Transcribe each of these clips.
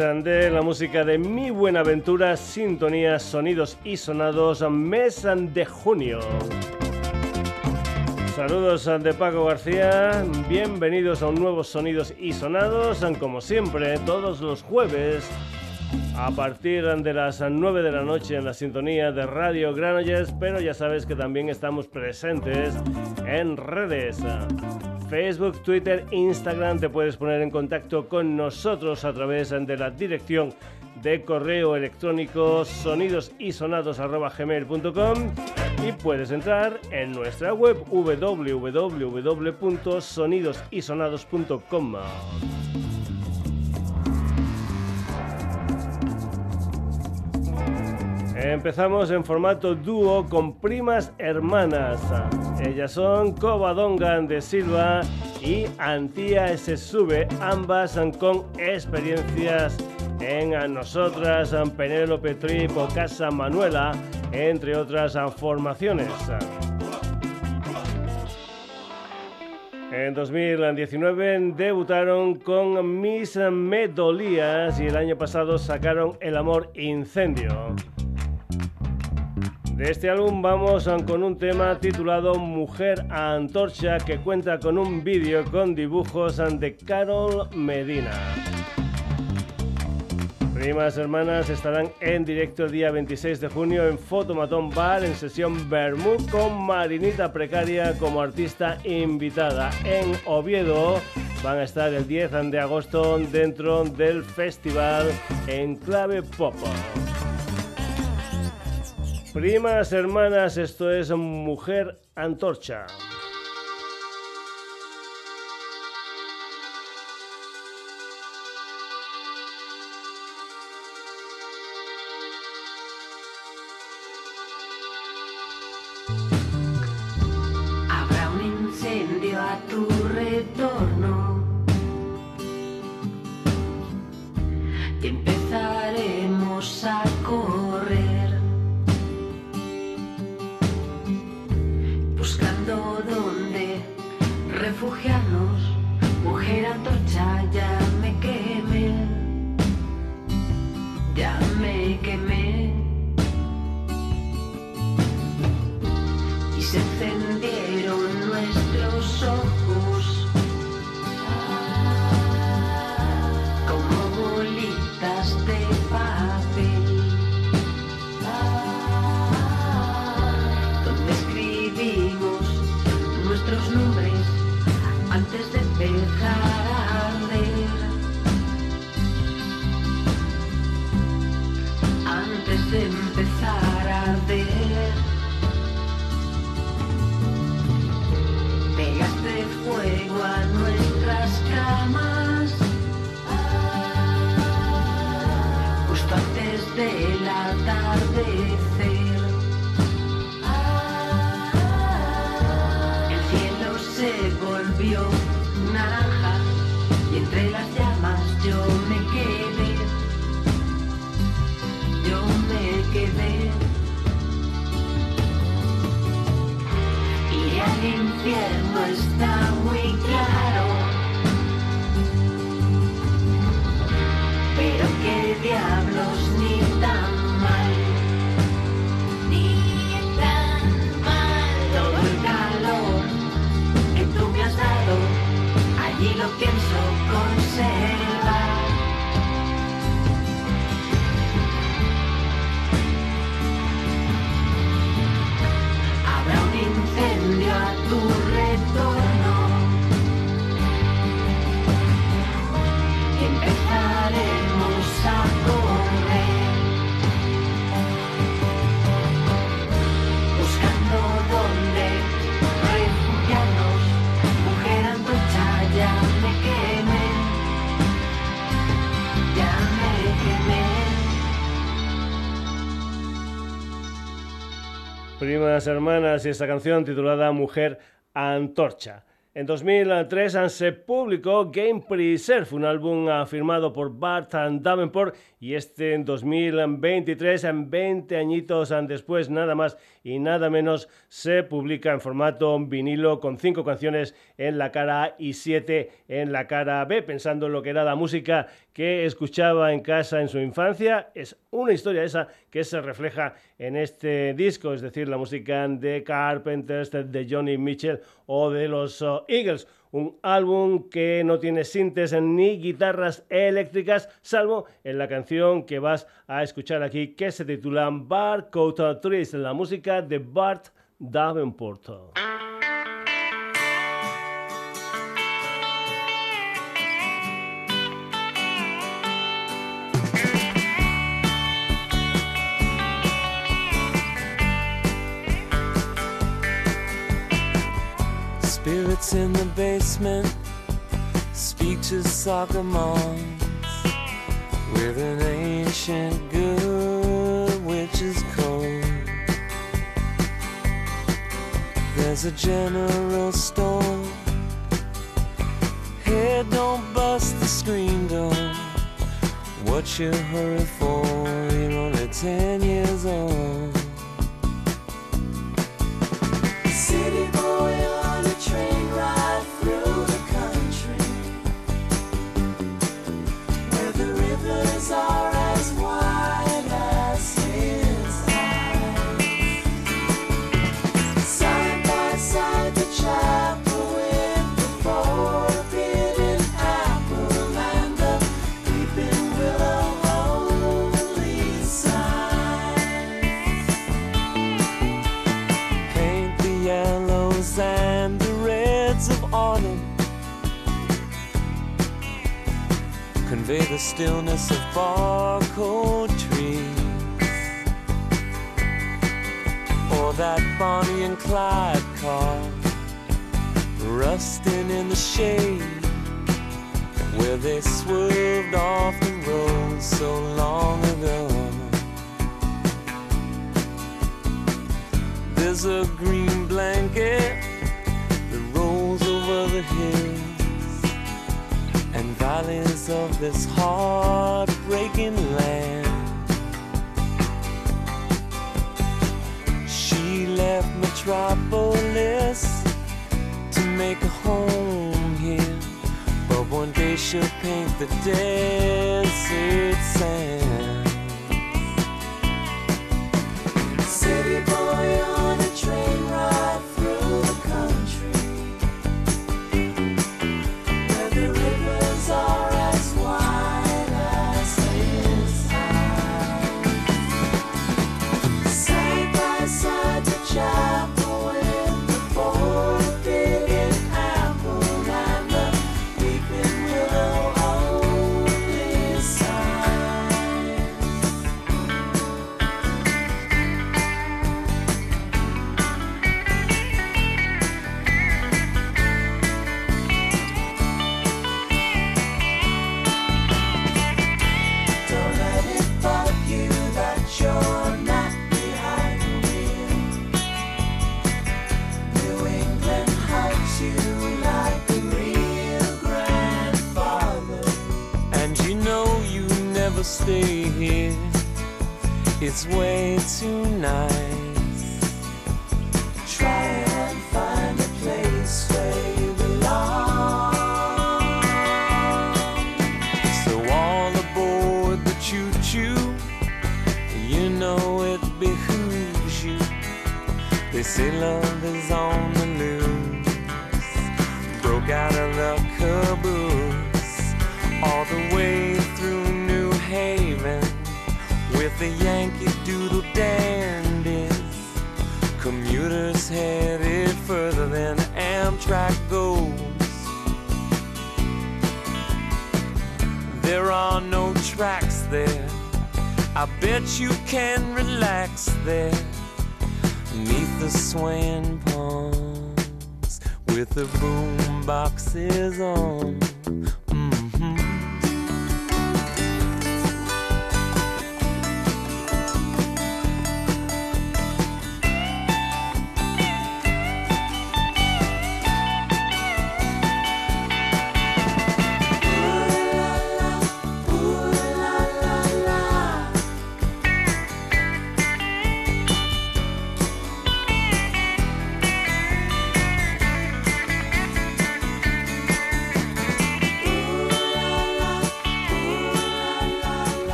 de la música de Mi Buenaventura, Sintonía, Sonidos y Sonados, mes de junio. Saludos de Paco García, bienvenidos a un nuevo Sonidos y Sonados, como siempre, todos los jueves a partir de las 9 de la noche en la sintonía de Radio Granollers, pero ya sabes que también estamos presentes en redes. Facebook, Twitter, Instagram, te puedes poner en contacto con nosotros a través de la dirección de correo electrónico sonidosisonados.gmail.com y puedes entrar en nuestra web www.sonidosisonados.com. Empezamos en formato dúo con primas hermanas. Ellas son Covadonga de Silva y Antía S. Sube, ambas con experiencias en Nosotras, Penélope Trip Casa Manuela, entre otras formaciones. En 2019 debutaron con Mis Medolías y el año pasado sacaron El Amor Incendio. De este álbum vamos con un tema titulado Mujer Antorcha que cuenta con un vídeo con dibujos de Carol Medina. Primas hermanas estarán en directo el día 26 de junio en Fotomatón Bar en sesión Bermud con Marinita Precaria como artista invitada. En Oviedo van a estar el 10 de agosto dentro del festival en Clave Pop. Primas, hermanas, esto es Mujer Antorcha. Ya me quemé. Y se encendieron el infierno está muy claro. Pero qué diablos Primas hermanas y esta canción titulada Mujer Antorcha. En 2003 se publicó Game Preserve, un álbum firmado por Bart Davenport y este en 2023, en 20 añitos después, nada más y nada menos, se publica en formato vinilo con 5 canciones en la cara A y 7 en la cara B, pensando en lo que era la música que escuchaba en casa en su infancia. Es una historia esa que se refleja en este disco, es decir, la música de Carpenters, de Johnny Mitchell o de los uh, Eagles. Un álbum que no tiene sintes ni guitarras eléctricas, salvo en la canción que vas a escuchar aquí, que se titula Barcode Trees, la música de Bart Davenport. Spirits in the basement speak to soccer moms with an ancient good witch's code. There's a general store. head don't bust the screen door. What you hurry for? You're only ten years old. Convey the stillness of barcode trees. Or that Bonnie and Clyde car rusting in the shade where they swerved off the road so long ago. There's a green blanket that rolls over the hill valleys of this heartbreaking land. She left Metropolis to make a home here, but one day she'll paint the desert sand. City boy on a train ride.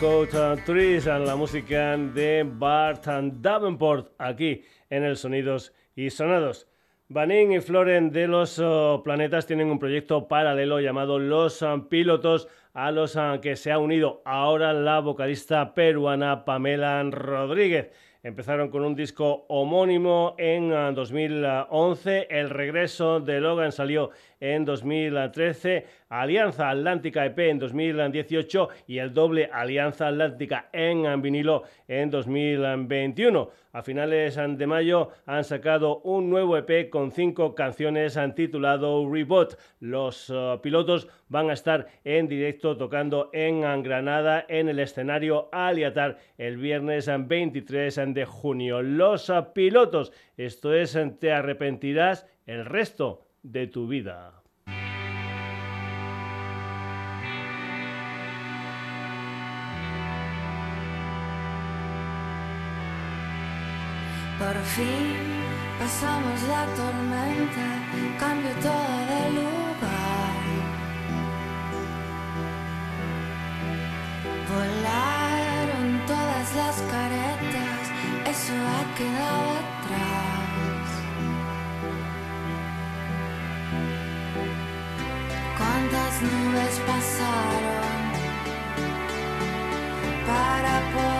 Code Trees, la música de Bart Davenport, aquí en el Sonidos y Sonados. Banin y Floren de los oh, Planetas tienen un proyecto paralelo llamado Los Pilotos, a los ah, que se ha unido ahora la vocalista peruana Pamela Rodríguez. Empezaron con un disco homónimo en 2011. Ah, el regreso de Logan salió en 2013, Alianza Atlántica EP en 2018 y el doble Alianza Atlántica en vinilo en 2021. A finales de mayo han sacado un nuevo EP con cinco canciones titulado Reboot. Los uh, pilotos van a estar en directo tocando en Granada en el escenario Aliatar el viernes 23 de junio. Los uh, pilotos, esto es Te arrepentirás el resto de tu vida. Por fin pasamos la tormenta, cambio todo de lugar. nuvens passaram para poder.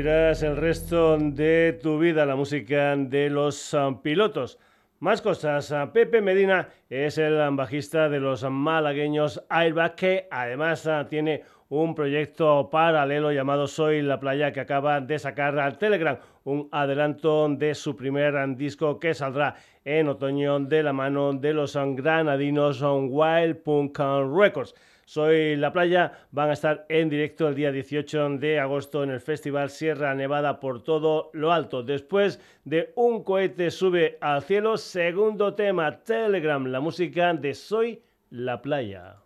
Arrepentirás el resto de tu vida, la música de los um, pilotos. Más cosas. Uh, Pepe Medina es el bajista de los malagueños Airbag, que además uh, tiene un proyecto paralelo llamado Soy la Playa que acaba de sacar al Telegram, un adelanto de su primer disco que saldrá en otoño de la mano de los granadinos Wild Punk Records. Soy La Playa van a estar en directo el día 18 de agosto en el Festival Sierra Nevada por todo lo alto. Después de Un cohete sube al cielo, segundo tema, Telegram, la música de Soy La Playa.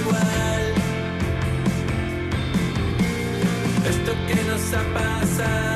igual. Esto que nos ha pasado.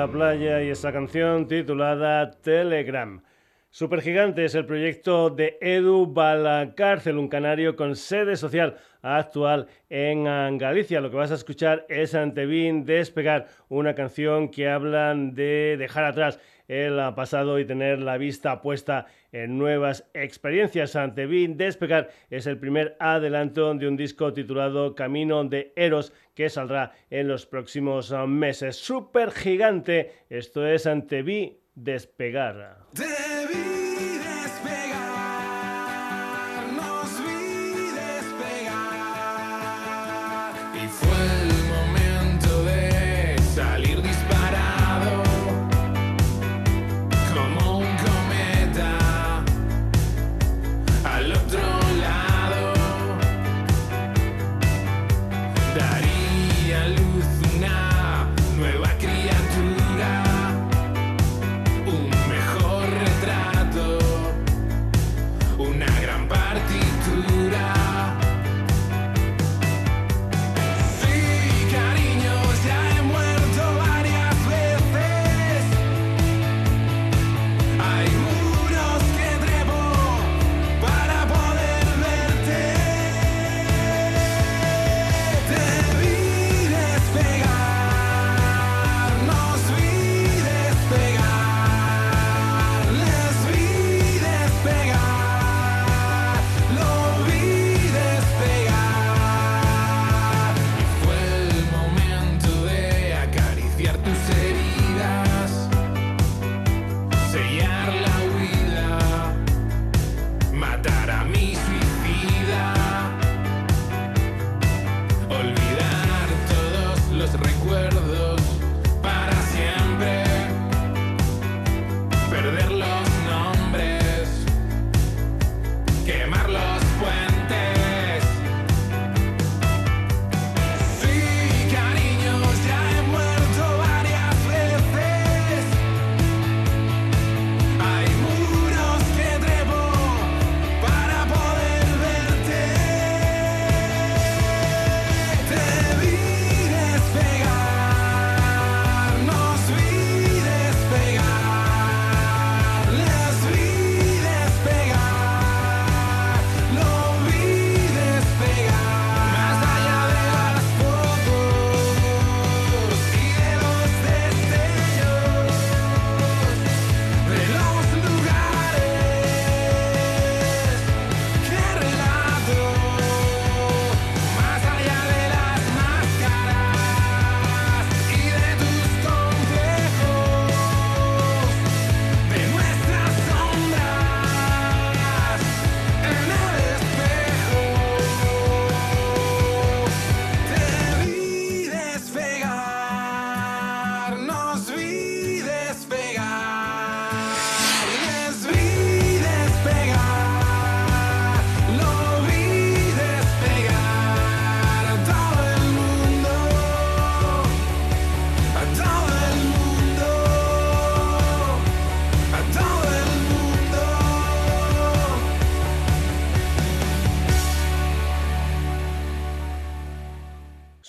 La playa y esa canción titulada Telegram. Supergigante es el proyecto de Edu Balacárcel, un canario con sede social actual en Galicia. Lo que vas a escuchar es Antevin Despegar, una canción que habla de dejar atrás el pasado y tener la vista puesta en nuevas experiencias. Antevin Despegar es el primer adelanto de un disco titulado Camino de Eros que saldrá en los próximos ah, meses. Supergigante, esto es Antevin Despegar.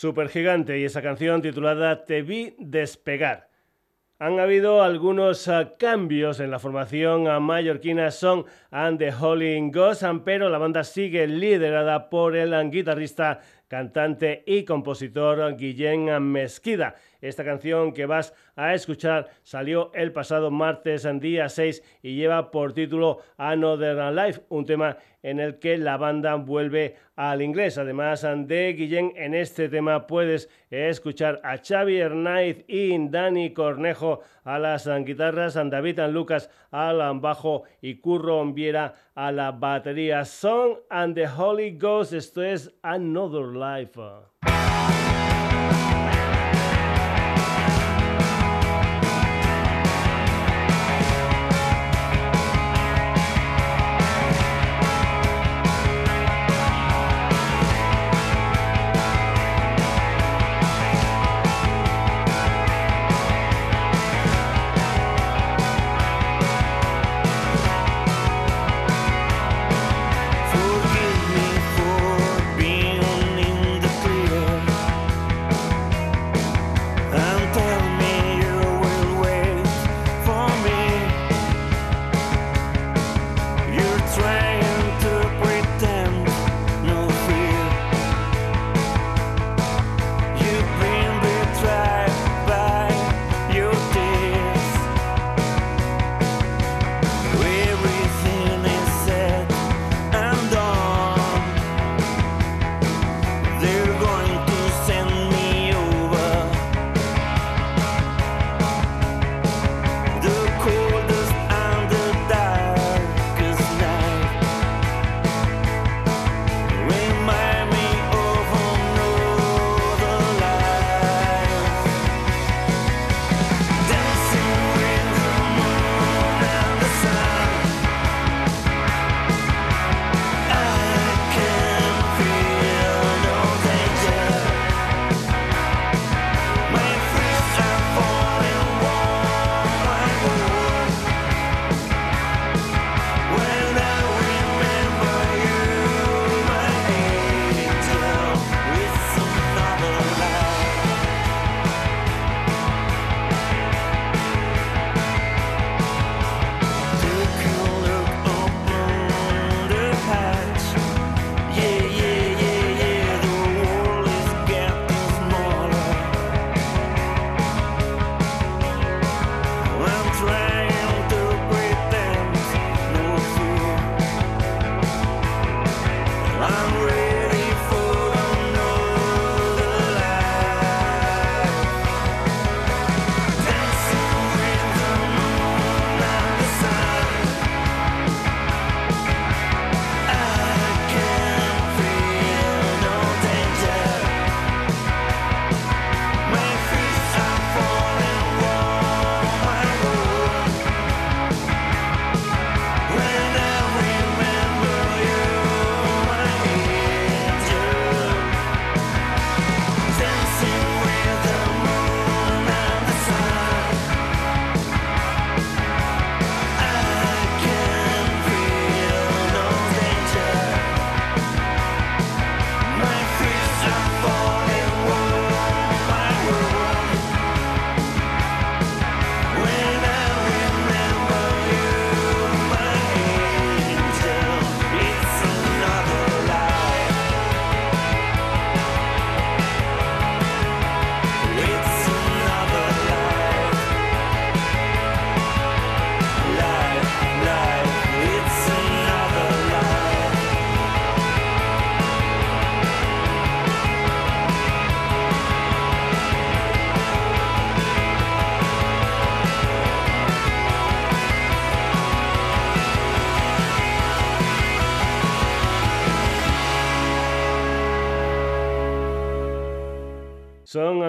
Supergigante y esa canción titulada Te vi despegar. Han habido algunos ah, cambios en la formación mallorquina Song and the Holy Ghost, pero la banda sigue liderada por el guitarrista, cantante y compositor Guillén Mezquida. Esta canción que vas a escuchar salió el pasado martes, día 6, y lleva por título Another Life, un tema en el que la banda vuelve al inglés. Además de Guillén, en este tema puedes escuchar a Xavi Hernáiz y Dani Cornejo a las guitarras, a David Lucas al bajo y Curro Viera a la batería. Song and the Holy Ghost, esto es Another Life.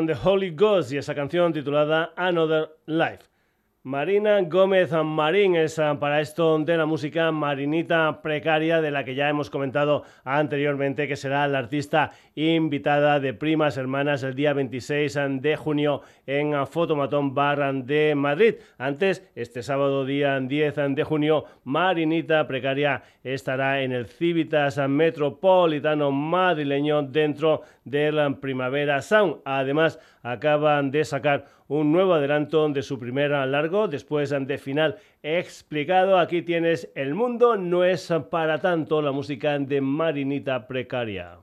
The Holy Ghost y esa canción titulada Another Life. Marina Gómez Marín es ah, para esto de la música Marinita Precaria, de la que ya hemos comentado anteriormente, que será la artista invitada de Primas Hermanas el día 26 de junio en Fotomatón Bar de Madrid. Antes, este sábado día 10 de junio, Marinita Precaria estará en el Civitas Metropolitano madrileño dentro del Primavera Sound. Además, acaban de sacar un nuevo adelanto de su primera largo, después de final explicado. Aquí tienes El mundo no es para tanto, la música de Marinita Precaria.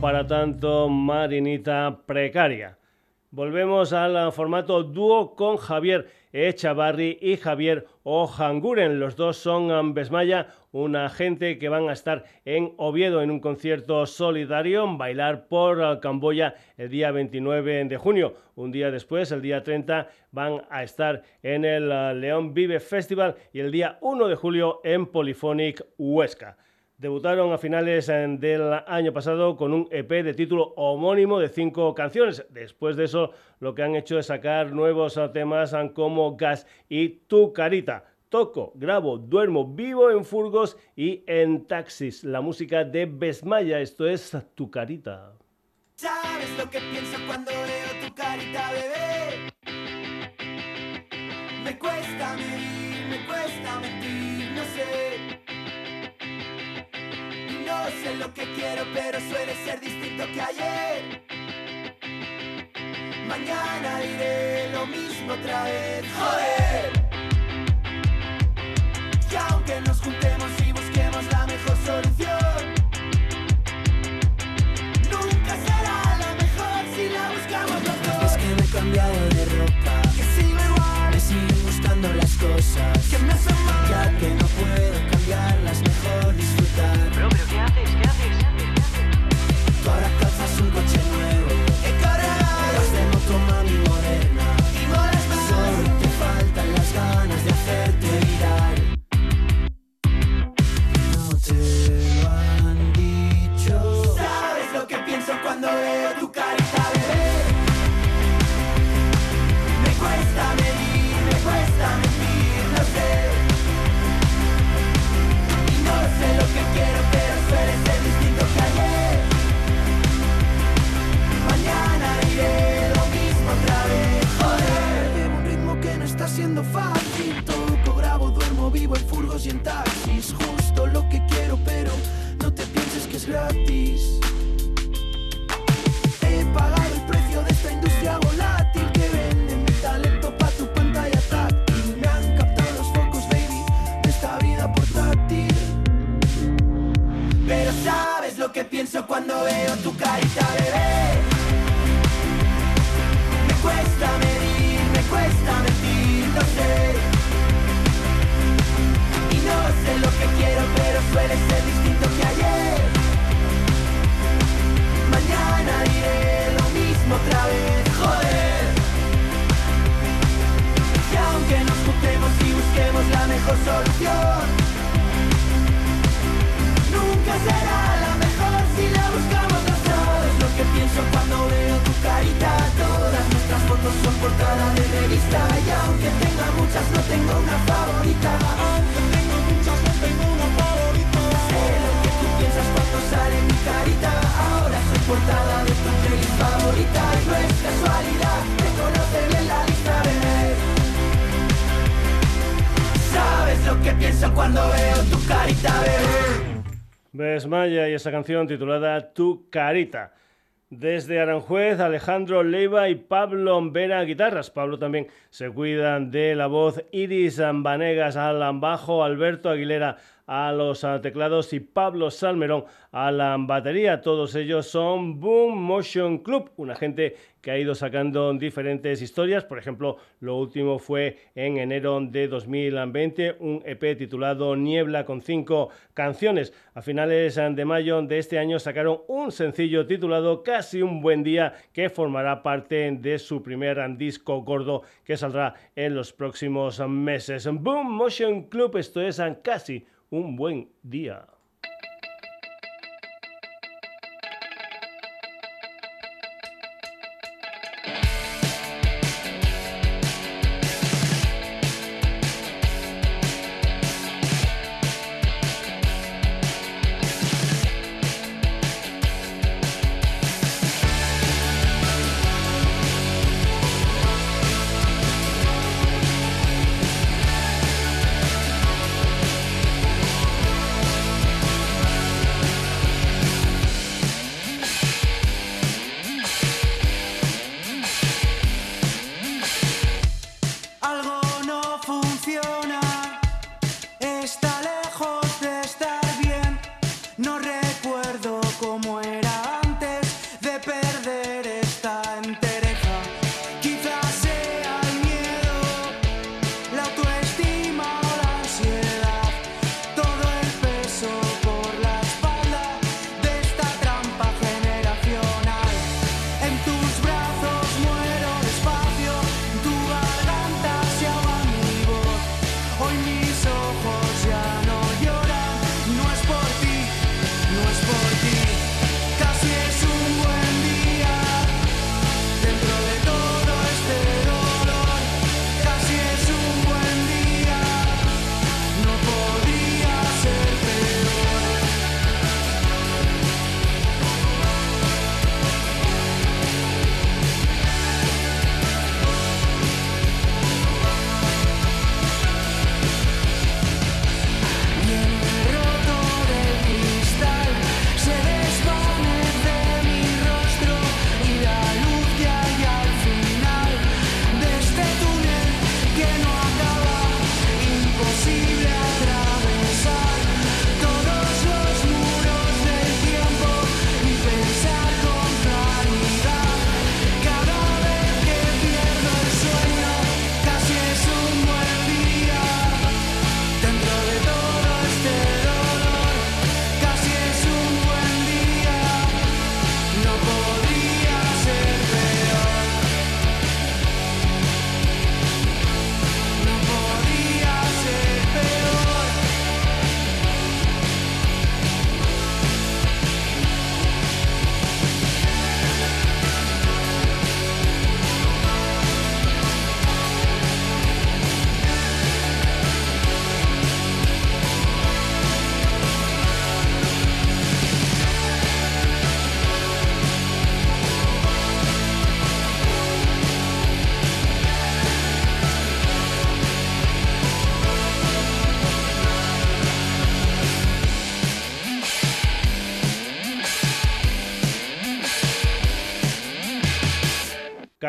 Para tanto Marinita Precaria. Volvemos al formato dúo con Javier Echavarri y Javier Ojanguren. Los dos son Besmaya, una gente que van a estar en Oviedo en un concierto solidario, bailar por Camboya el día 29 de junio. Un día después, el día 30, van a estar en el León Vive Festival y el día 1 de julio en Polyphonic Huesca. Debutaron a finales eh, del año pasado con un EP de título homónimo de cinco canciones. Después de eso, lo que han hecho es sacar nuevos temas eh, como Gas y Tu Carita. Toco, grabo, duermo, vivo en furgos y en taxis. La música de Besmaya, esto es Tu Carita. ¿Sabes lo que pienso cuando veo tu carita, bebé? Me cuesta medir, me cuesta mentir, no sé. Sé lo que quiero, pero suele ser distinto que ayer. Mañana diré lo mismo otra vez. Joder. Y aunque nos juntemos y busquemos la mejor solución, nunca será la mejor si la buscamos los dos. Es que me he cambiado de ropa, que sigo igual, me siguen gustando las cosas. que me hacen mal. Ya que no puedo cambiarlas, cuando veo Y esa canción titulada Tu Carita. Desde Aranjuez, Alejandro Leiva y Pablo Vera guitarras. Pablo también se cuidan de la voz. Iris Vanegas al bajo, Alberto Aguilera a los teclados y Pablo Salmerón a la batería. Todos ellos son Boom Motion Club, una gente que ha ido sacando diferentes historias. Por ejemplo, lo último fue en enero de 2020, un EP titulado Niebla con cinco canciones. A finales de mayo de este año sacaron un sencillo titulado Casi un buen día que formará parte de su primer disco gordo que saldrá en los próximos meses. Boom Motion Club, esto es casi un buen día.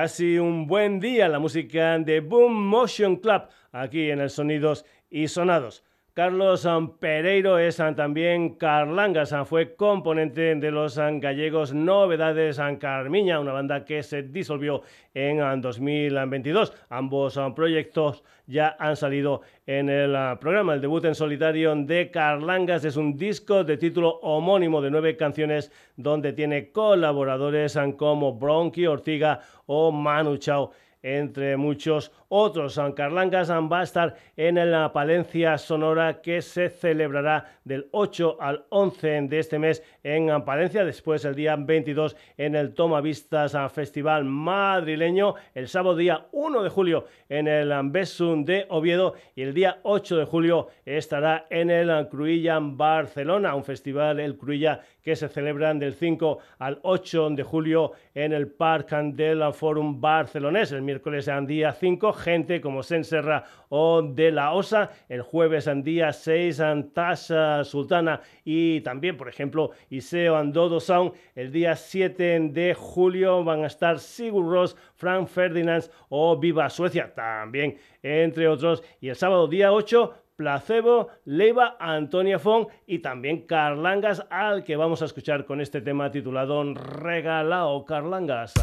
Casi un buen día la música de Boom Motion Club aquí en el Sonidos y Sonados. Carlos Pereiro es también Carlangas, fue componente de los gallegos Novedades Carmiña, una banda que se disolvió en 2022. Ambos proyectos ya han salido en el programa. El debut en solitario de Carlangas es un disco de título homónimo de nueve canciones donde tiene colaboradores como Bronchi Ortiga o Manu Chao entre muchos otros. San Carlangas va a estar en la Palencia Sonora que se celebrará del 8 al 11 de este mes en Palencia, después el día 22 en el Toma Vistas Festival Madrileño, el sábado día 1 de julio en el Besum de Oviedo y el día 8 de julio estará en el Cruilla Barcelona, un festival, el Cruilla, que se celebra del 5 al 8 de julio en el Parc del Forum Barcelonés. El miércoles día 5, gente como Senserra o De La Osa. El jueves día 6, Tasha Sultana y también, por ejemplo, Iseo Andodo Sound. El día 7 de julio van a estar Sigur Ross, Frank Ferdinand o Viva Suecia también, entre otros. Y el sábado día 8 Placebo, Leiva, Antonia Fong y también Carlangas, al que vamos a escuchar con este tema titulado Regalao Carlangas.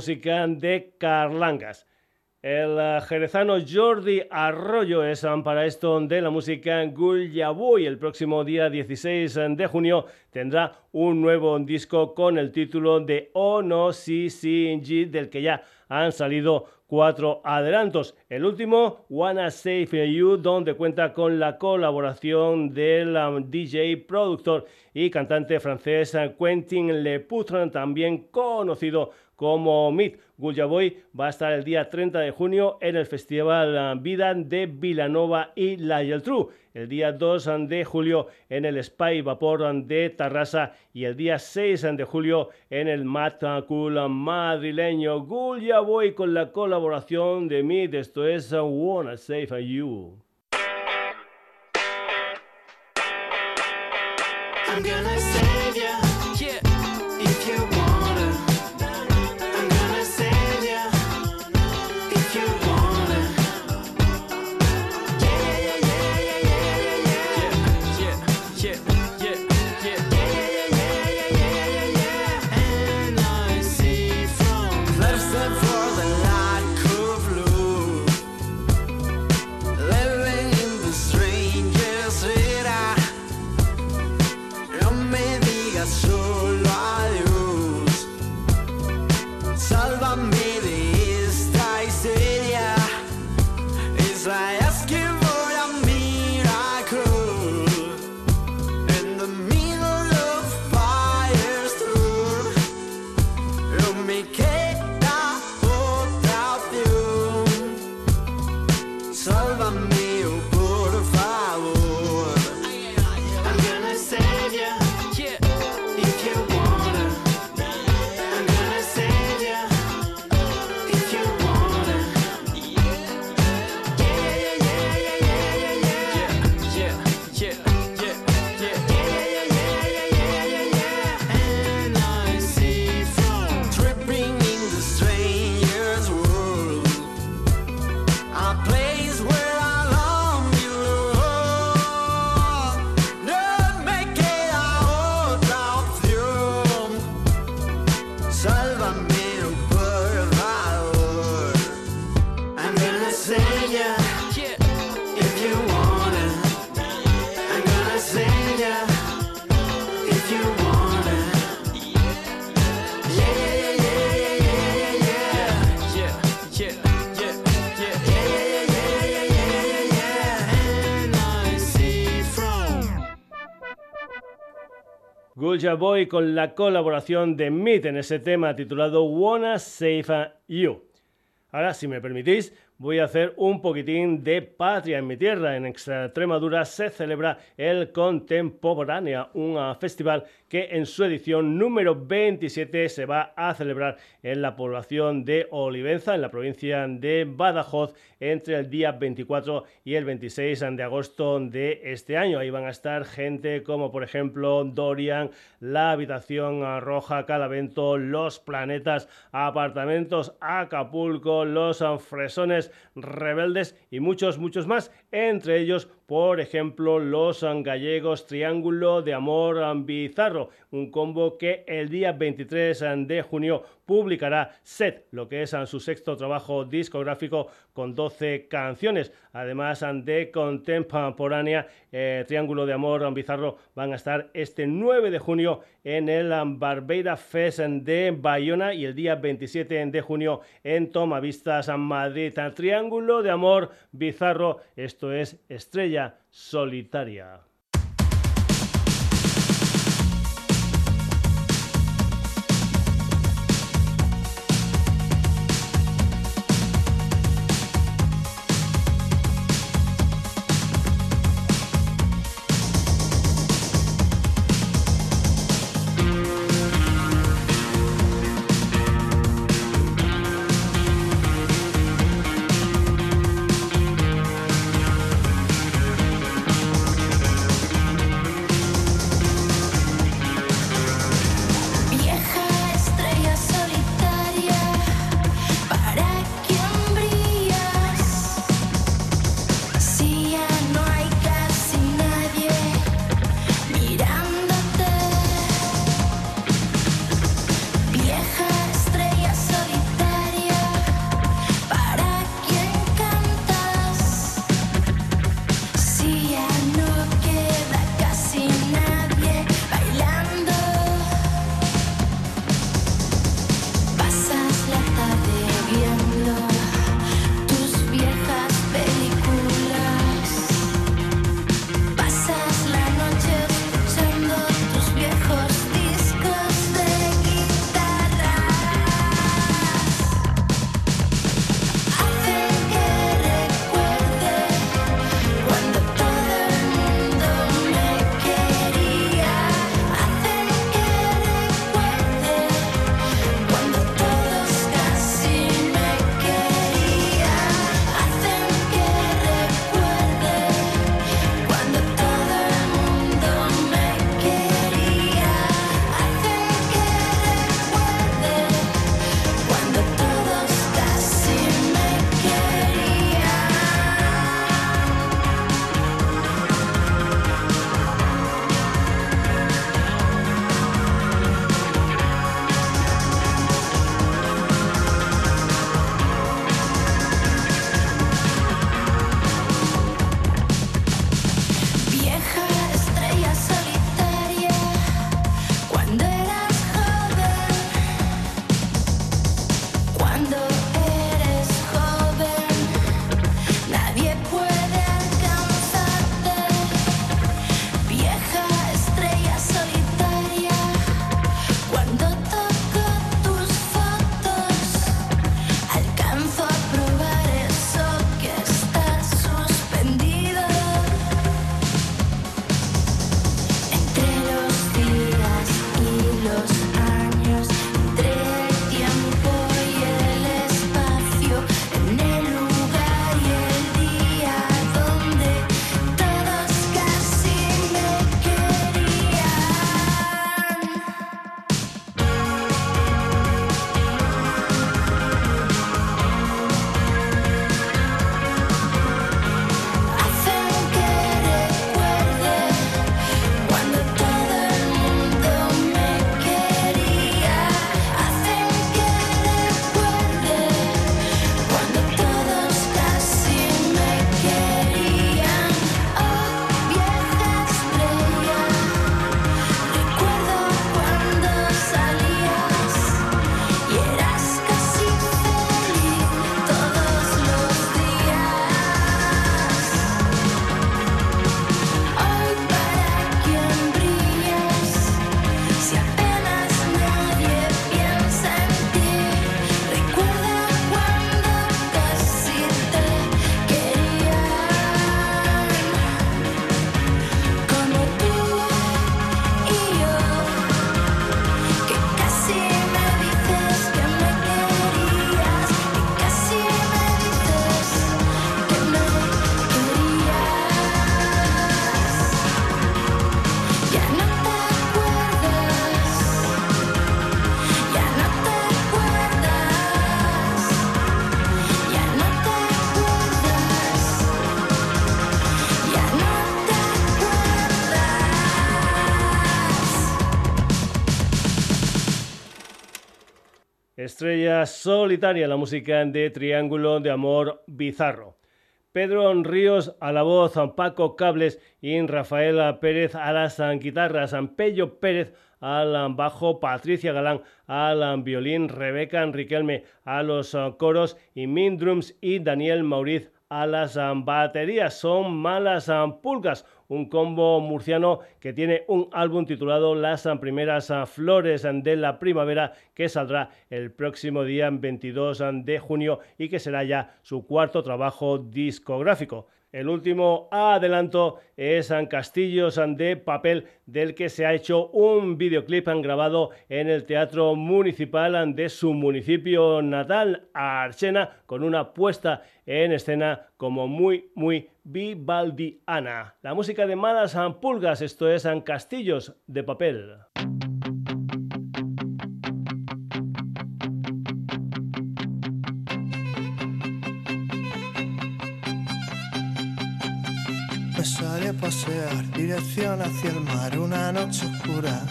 Música de Carlangas. El eh, jerezano Jordi Arroyo es um, para esto de la música Gulyaboy. El próximo día 16 de junio tendrá un nuevo disco con el título de Oh No Si del que ya han salido cuatro adelantos. El último, Wanna Save You, donde cuenta con la colaboración del um, DJ, productor y cantante francés Quentin Lepoutre, también conocido como Meet. Boy va a estar el día 30 de junio en el Festival Vida de Vilanova y La Geltrú. El día 2 de julio en el Spy Vapor de Tarrasa y el día 6 de julio en el Mata Cool madrileño. Boy con la colaboración de Meet. Esto es Wanna Save You. Gulja Boy con la colaboración de Meet en ese tema titulado Wanna Save You. Ahora, si me permitís, voy a hacer un poquitín de patria en mi tierra. En Extremadura se celebra el Contemporánea, un festival que en su edición número 27 se va a celebrar en la población de Olivenza, en la provincia de Badajoz, entre el día 24 y el 26 de agosto de este año. Ahí van a estar gente como por ejemplo Dorian, La Habitación Roja, Calavento, Los Planetas, Apartamentos, Acapulco, Los Fresones, rebeldes y muchos, muchos más. Entre ellos, por ejemplo, los gallegos Triángulo de Amor Bizarro, un combo que el día 23 de junio publicará Set, lo que es su sexto trabajo discográfico con 12 canciones. Además de contemporánea, eh, Triángulo de Amor Bizarro van a estar este 9 de junio en el Barbeira Fest de Bayona y el día 27 de junio en Tomavistas, Madrid. Triángulo de Amor Bizarro, esto es Estrella Solitaria. Estrella solitaria, la música de Triángulo de Amor Bizarro. Pedro Ríos a la voz, Paco Cables y Rafael Pérez a las guitarras, Pello Pérez al bajo, Patricia Galán al violín, Rebeca Enriquelme a los coros y Min Drums y Daniel Mauriz a las baterías. Son malas pulgas, un combo murciano que tiene un álbum titulado Las primeras flores de la primavera que saldrá el próximo día 22 de junio y que será ya su cuarto trabajo discográfico. El último adelanto es Castillos de Papel, del que se ha hecho un videoclip grabado en el Teatro Municipal de su municipio natal, Archena, con una puesta en escena como muy, muy vivaldiana. La música de Malas Pulgas, esto es Castillos de Papel. A pasear, dirección hacia el mar, una noche oscura.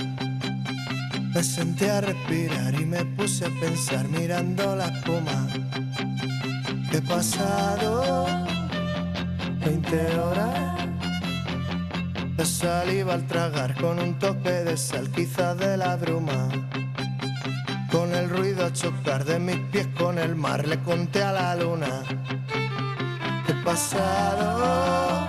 Me senté a respirar y me puse a pensar mirando la espuma. He pasado 20 horas de saliva al tragar con un toque de sal, quizás de la bruma. Con el ruido a chocar de mis pies con el mar, le conté a la luna. He pasado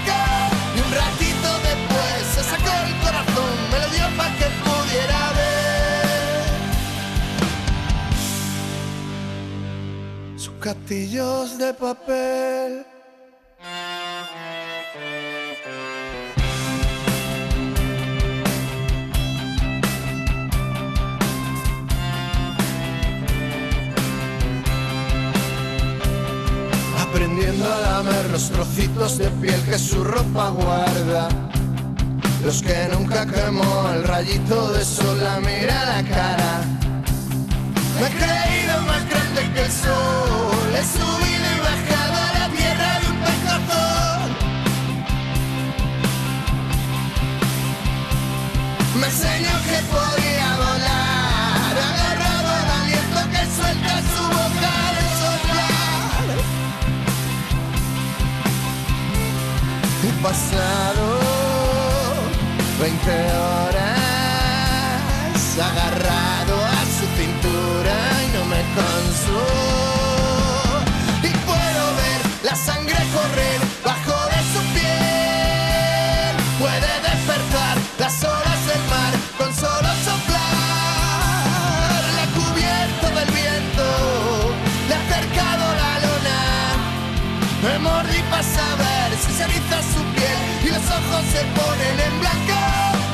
castillos de papel. Aprendiendo a lamer los trocitos de piel que su ropa guarda. Los que nunca quemó el rayito de sol la mira la cara. Me he creído más grande que el sol. He subido y bajado a la tierra de un pescador. Me enseñó que podía volar, agarrado al aliento que suelta su boca de soplar. He pasado 20 horas agarrado a su cintura y no me canso se ponen en blanco.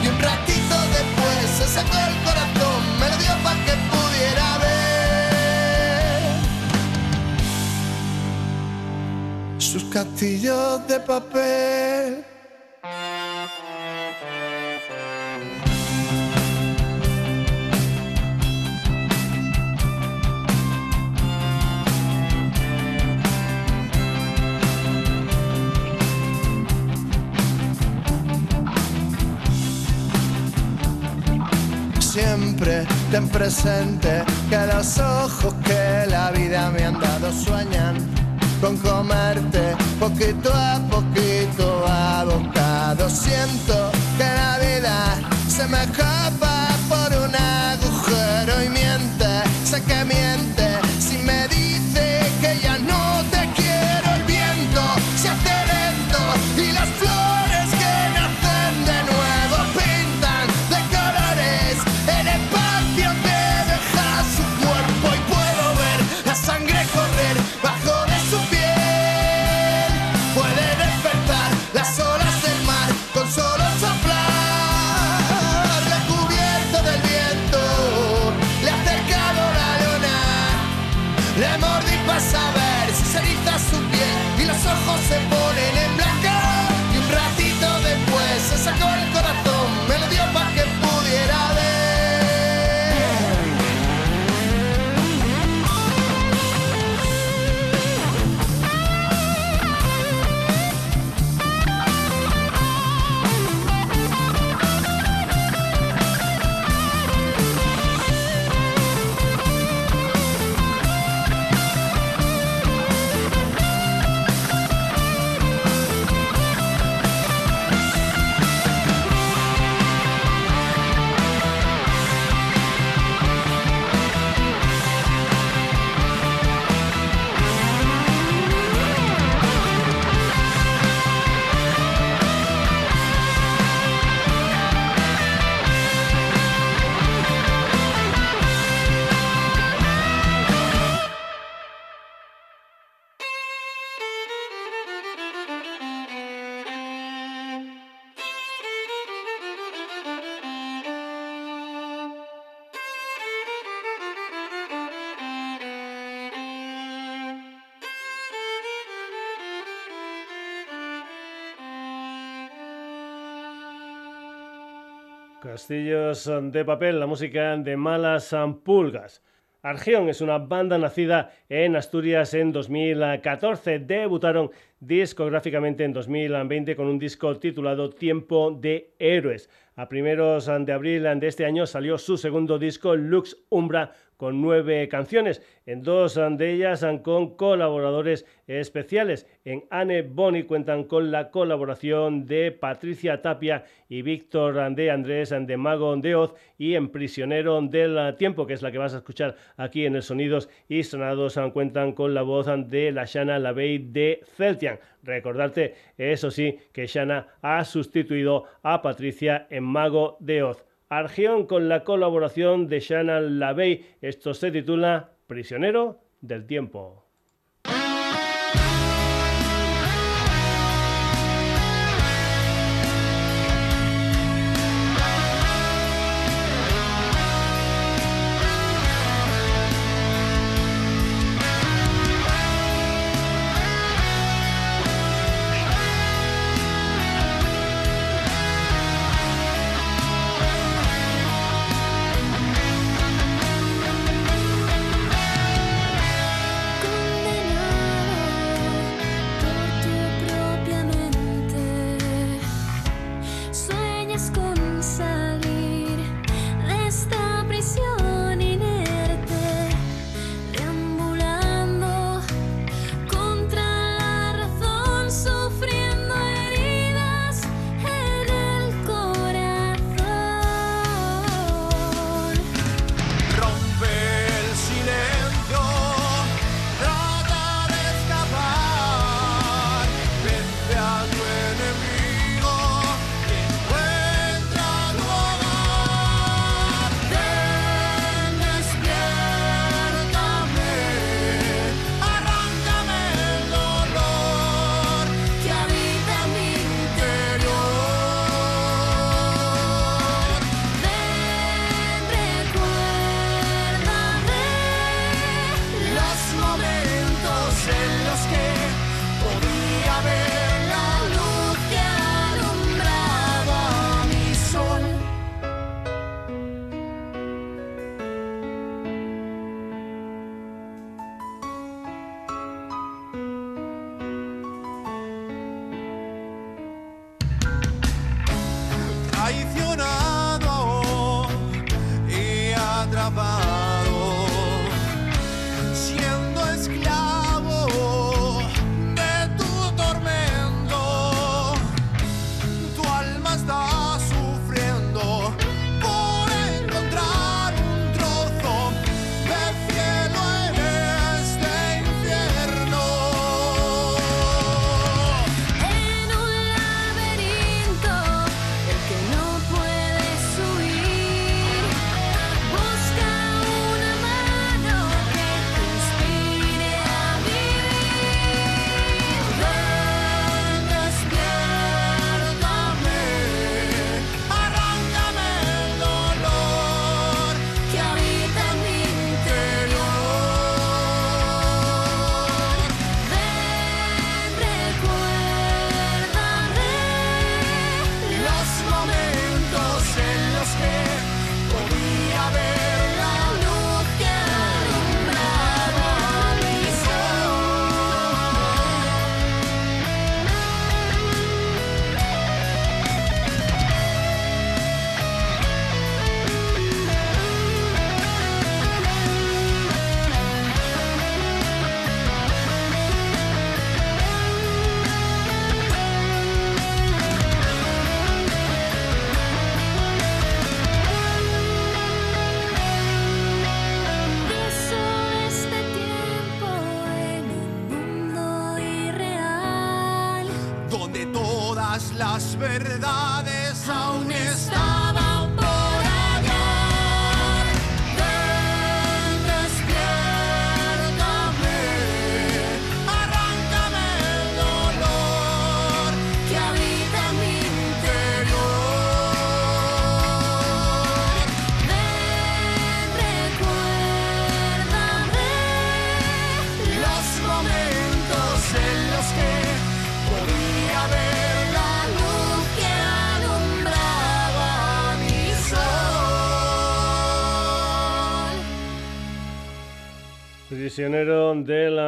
Y un ratito después se sacó el corazón, me lo dio para que pudiera ver. sus castillos de papel. Ten presente que los ojos que la vida me han dado sueñan con comerte poquito a poquito a bocado. Siento que la vida se me escapa por un agujero y miente, sé que miente si me dice que ya Castillos de papel, la música de Malas Pulgas. Argeón es una banda nacida en Asturias en 2014. Debutaron discográficamente en 2020 con un disco titulado Tiempo de Héroes. A primeros de abril de este año salió su segundo disco, Lux Umbra, con nueve canciones. En dos de ellas con colaboradores especiales. En Anne Bonny cuentan con la colaboración de Patricia Tapia y Víctor de Andrés de Mago de Oz y en Prisionero del Tiempo, que es la que vas a escuchar aquí en el Sonidos y Sonados, cuentan con la voz de la Shana Lavey de Celtian. Recordarte, eso sí, que Shana ha sustituido a Patricia en Mago de Oz. Argión con la colaboración de Shana Lavey. Esto se titula Prisionero del Tiempo. verdad.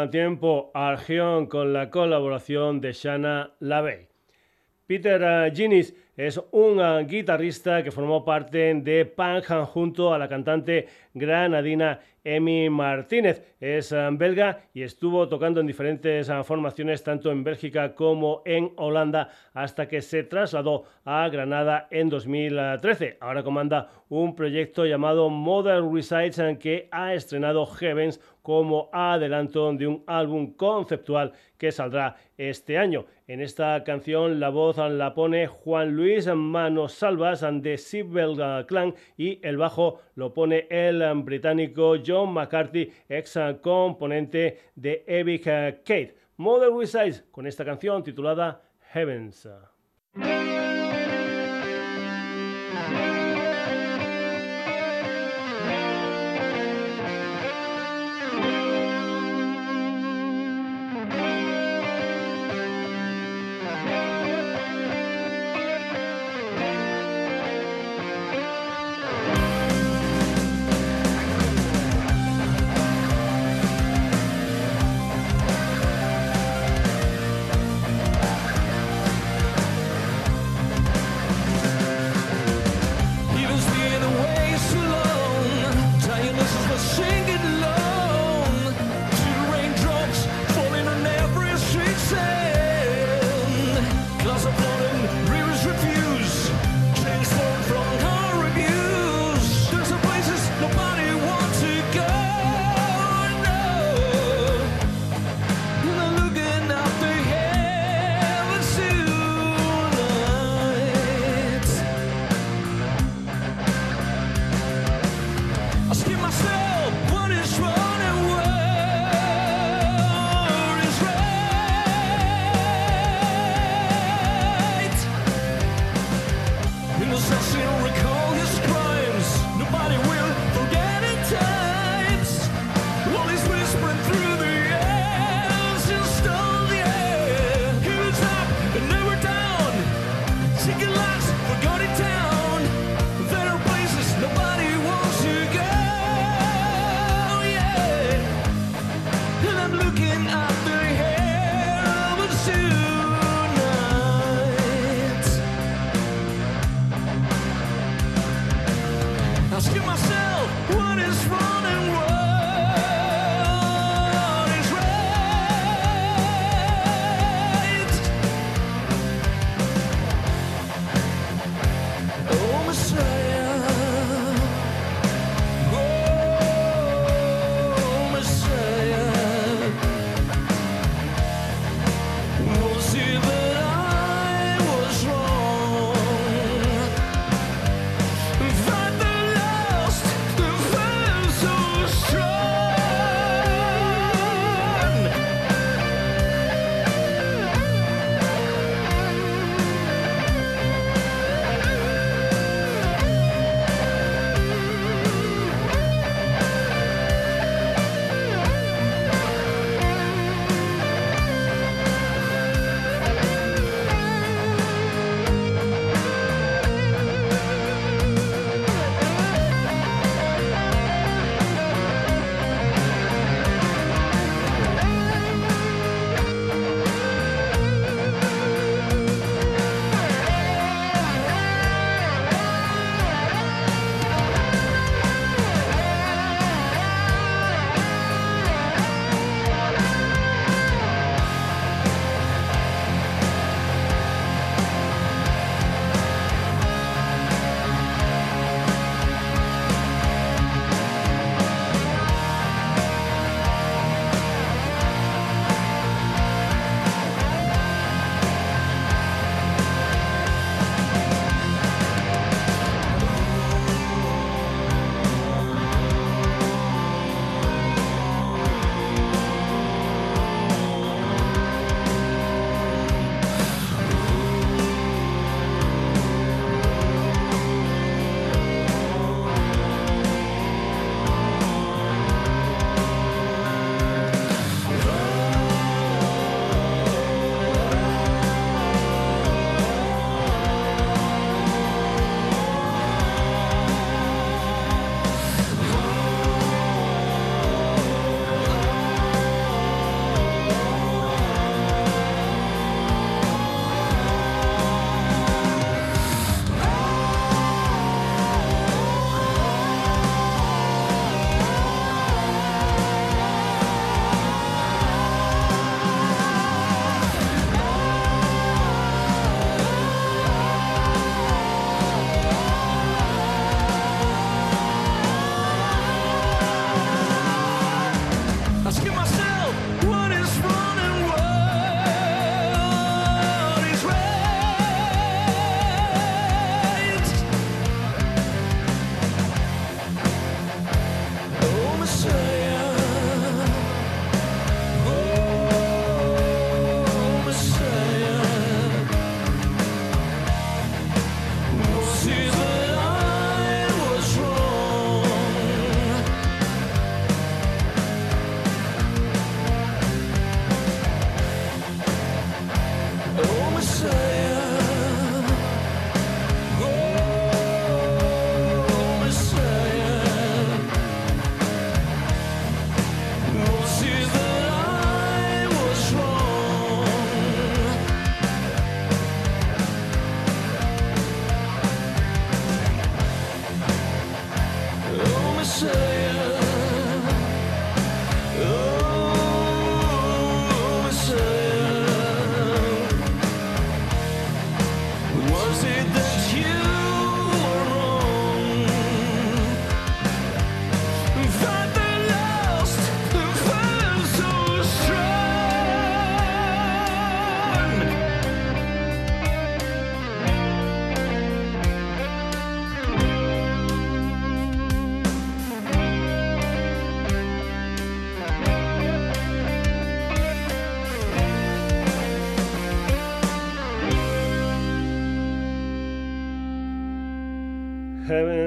Tiempo, Argion con la colaboración de Shana LaVey. Peter Ginis es un guitarrista que formó parte de Punk junto a la cantante granadina Emi Martínez. Es eh, belga y estuvo tocando en diferentes eh, formaciones tanto en Bélgica como en Holanda hasta que se trasladó a Granada en 2013. Ahora comanda un proyecto llamado Modern Resides que ha estrenado Heavens como adelanto de un álbum conceptual que saldrá este año. En esta canción la voz la pone Juan Luis Manos Salvas de Sibel Clan y el bajo lo pone el británico John McCarthy, ex componente de Epic Kate. Modern Resides con esta canción titulada Heavens.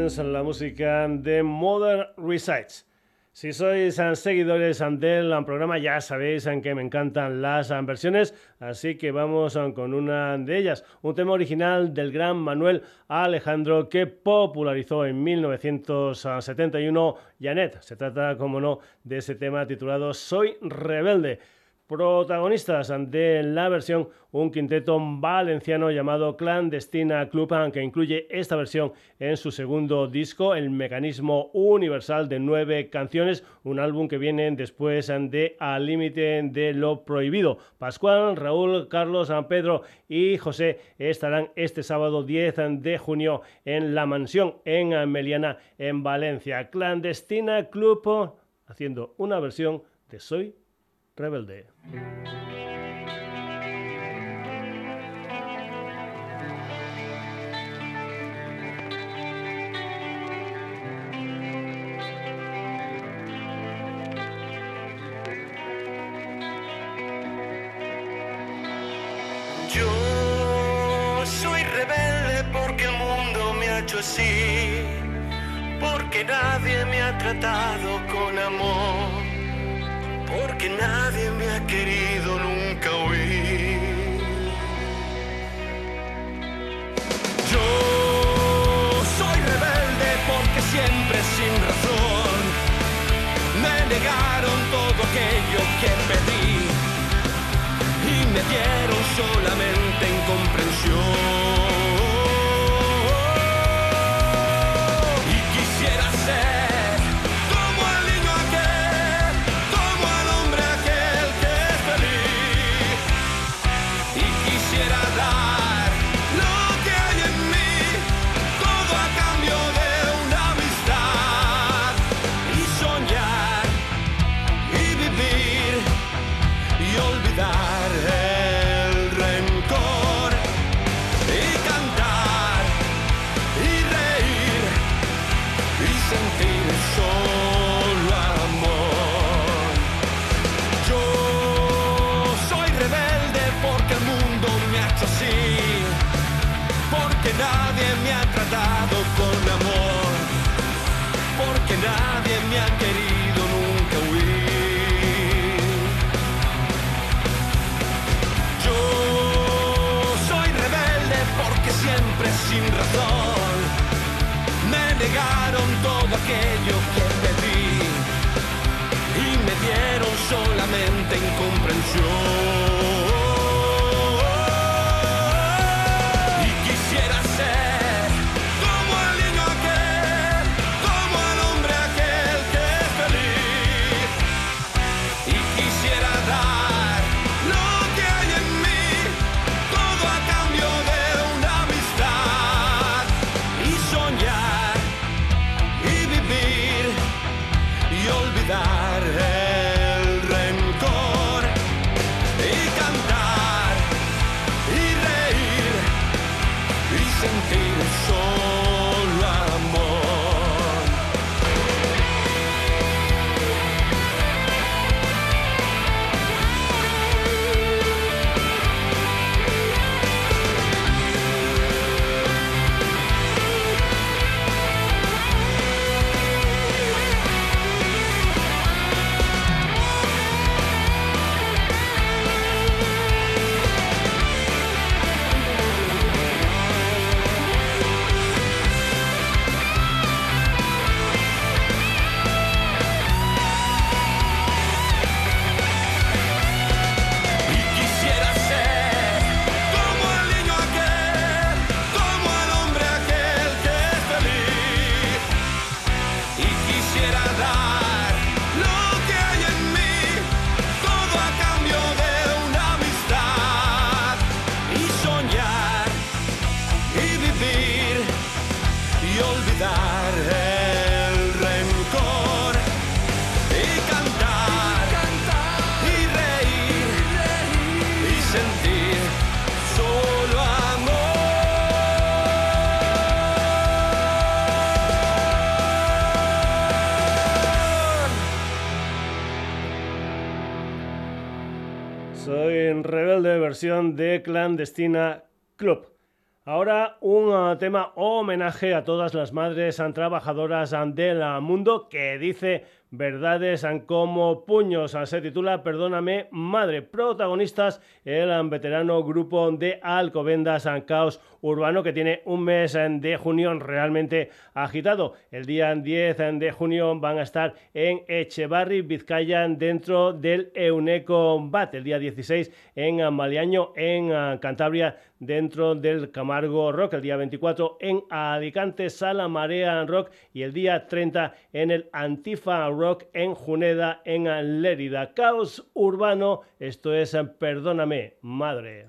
Heavens, la música de Modern Resides. Si sois seguidores del programa ya sabéis que me encantan las versiones, así que vamos con una de ellas, un tema original del gran Manuel Alejandro que popularizó en 1971 Janet. Se trata, como no, de ese tema titulado Soy rebelde. Protagonistas de la versión, un quinteto valenciano llamado Clandestina Club, que incluye esta versión en su segundo disco, El Mecanismo Universal de nueve canciones, un álbum que viene después de Al Límite de lo Prohibido. Pascual, Raúl, Carlos, San Pedro y José estarán este sábado 10 de junio en La Mansión, en Meliana, en Valencia. Clandestina Club haciendo una versión de Soy rebelde. Yo soy rebelde porque el mundo me ha hecho así, porque nadie me ha tratado con amor porque nadie me ha querido nunca oír. Yo soy rebelde porque siempre sin razón me negaron todo aquello que pedí y me dieron solamente incomprensión. Aquello que pedí y me dieron solamente incomprensión. De clandestina Club. Ahora un uh, tema homenaje a todas las madres trabajadoras del mundo que dice verdades como puños. Se titula Perdóname, madre. Protagonistas el veterano grupo de Alcobendas Caos Urbano que tiene un mes de junio realmente agitado. El día 10 de junio van a estar en Echevarri, Vizcaya, dentro del Euneco Bat. El día 16 en Maliaño, en Cantabria, dentro del Camargo Rock. El día 24 en Alicante, Sala Marea Rock. Y el día 30 en el Antifa Rock rock en Juneda, en Lérida. Caos urbano, esto es Perdóname, madre.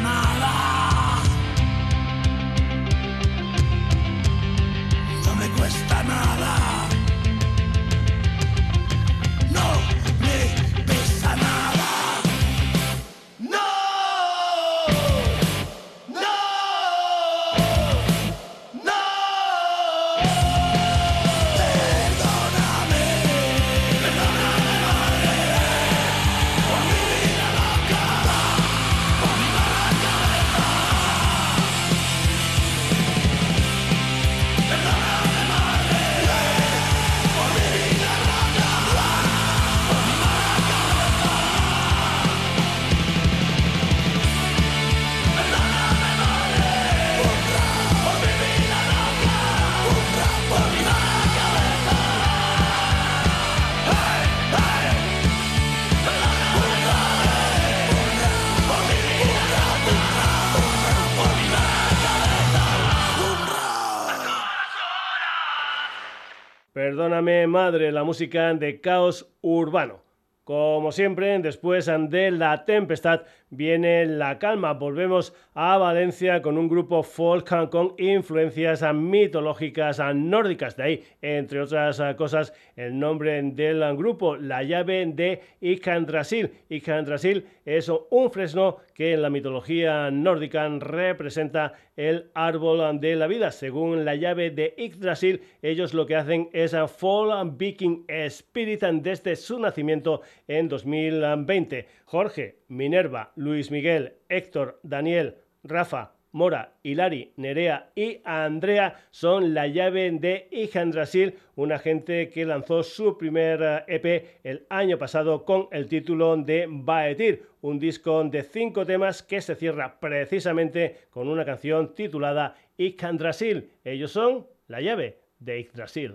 Perdóname Madre, la música de Caos Urbano. Como siempre, después de La Tempestad viene la calma. Volvemos a Valencia con un grupo folk con influencias mitológicas nórdicas. De ahí, entre otras cosas, el nombre del grupo, La llave de Icandrasil. Icandrasil es un fresno que en la mitología nórdica representa el árbol de la vida. Según la llave de Yggdrasil, ellos lo que hacen es Fall Viking Spirit desde su nacimiento en 2020. Jorge, Minerva, Luis Miguel, Héctor, Daniel, Rafa, Mora, Hilari, Nerea y Andrea son la llave de Ijandrasil, una gente que lanzó su primer EP eh, e el año pasado con el título de Baetir, un disco de cinco temas que se cierra precisamente con una canción titulada Ijandrasil. Ellos son la llave de Yggdrasil.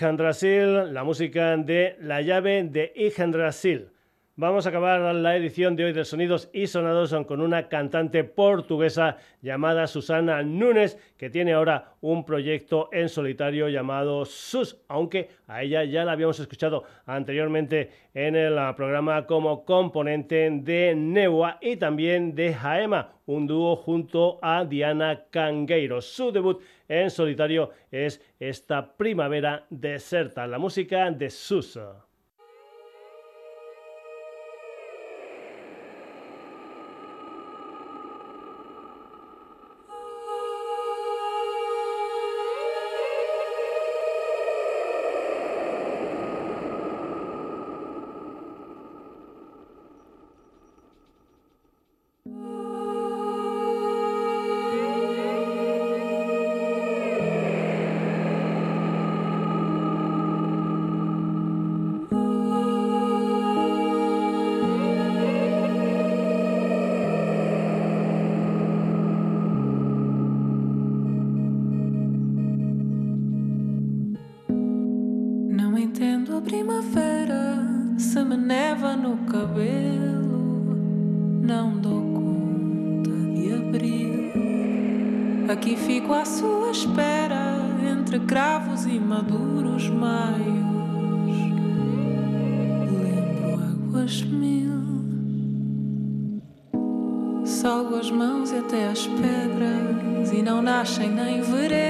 La música de La llave de Ijandrasil. Vamos a acabar la edición de hoy de Sonidos y Sonados con una cantante portuguesa llamada Susana Nunes, que tiene ahora un proyecto en solitario llamado Sus, aunque a ella ya la habíamos escuchado anteriormente en el programa como componente de Neua y también de Jaema, un dúo junto a Diana Cangueiro. Su debut en solitario es esta primavera deserta, la música de maduros maios. Lembro águas mil, salgo as mãos e até as pedras, e não nascem nem verei.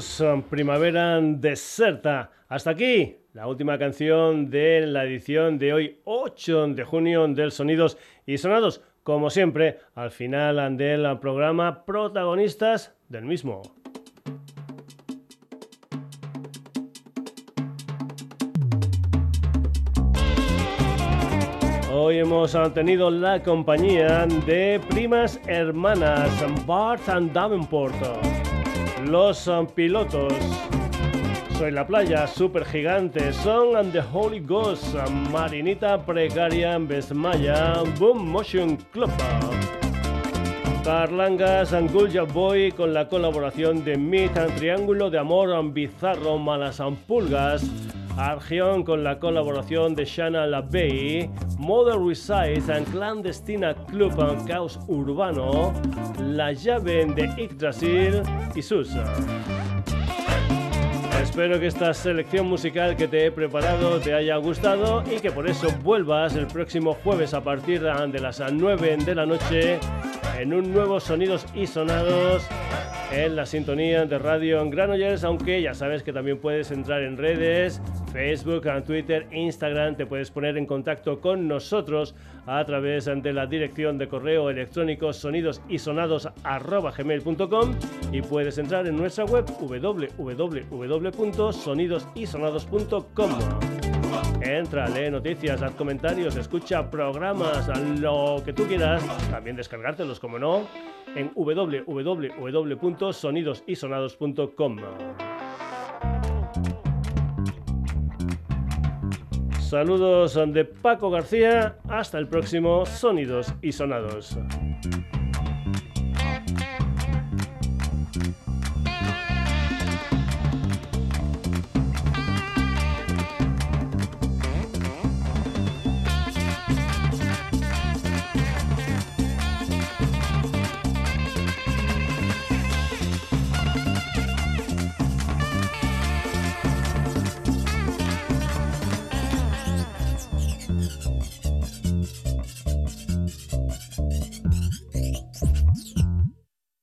Sus. Primavera Deserta. Hasta aquí la última canción de la edición de hoy, 8 de junio, del Sonidos y Sonados. Como siempre, al final del programa, protagonistas del mismo. Hoy hemos tenido la compañía de primas hermanas Bart and Davenport. Los pilotos. Soy la playa, super gigante, Son and the Holy Ghost, Marinita Precaria, Besmaya, Boom Motion Club. Carlangas and Gulja Boy con la colaboración de Myth, Triángulo de Amor, Bizarro, Malas Pulgas, Argion con la colaboración de Shana LaBey, Mother Resides and Clandestina Club and Caos Urbano, La Llave de Yggdrasil y Susa. Espero que esta selección musical que te he preparado te haya gustado y que por eso vuelvas el próximo jueves a partir de las 9 de la noche en un nuevo Sonidos y Sonados en la sintonía de Radio Granollers, aunque ya sabes que también puedes entrar en redes, Facebook, Twitter, Instagram, te puedes poner en contacto con nosotros a través de la dirección de correo electrónico sonidosisonados@gmail.com y puedes entrar en nuestra web www.sonidosysonados.com. Entra, lee noticias, haz comentarios, escucha programas, lo que tú quieras, también descargártelos como no en www.sonidosysonados.com. Saludos de Paco García, hasta el próximo Sonidos y Sonados.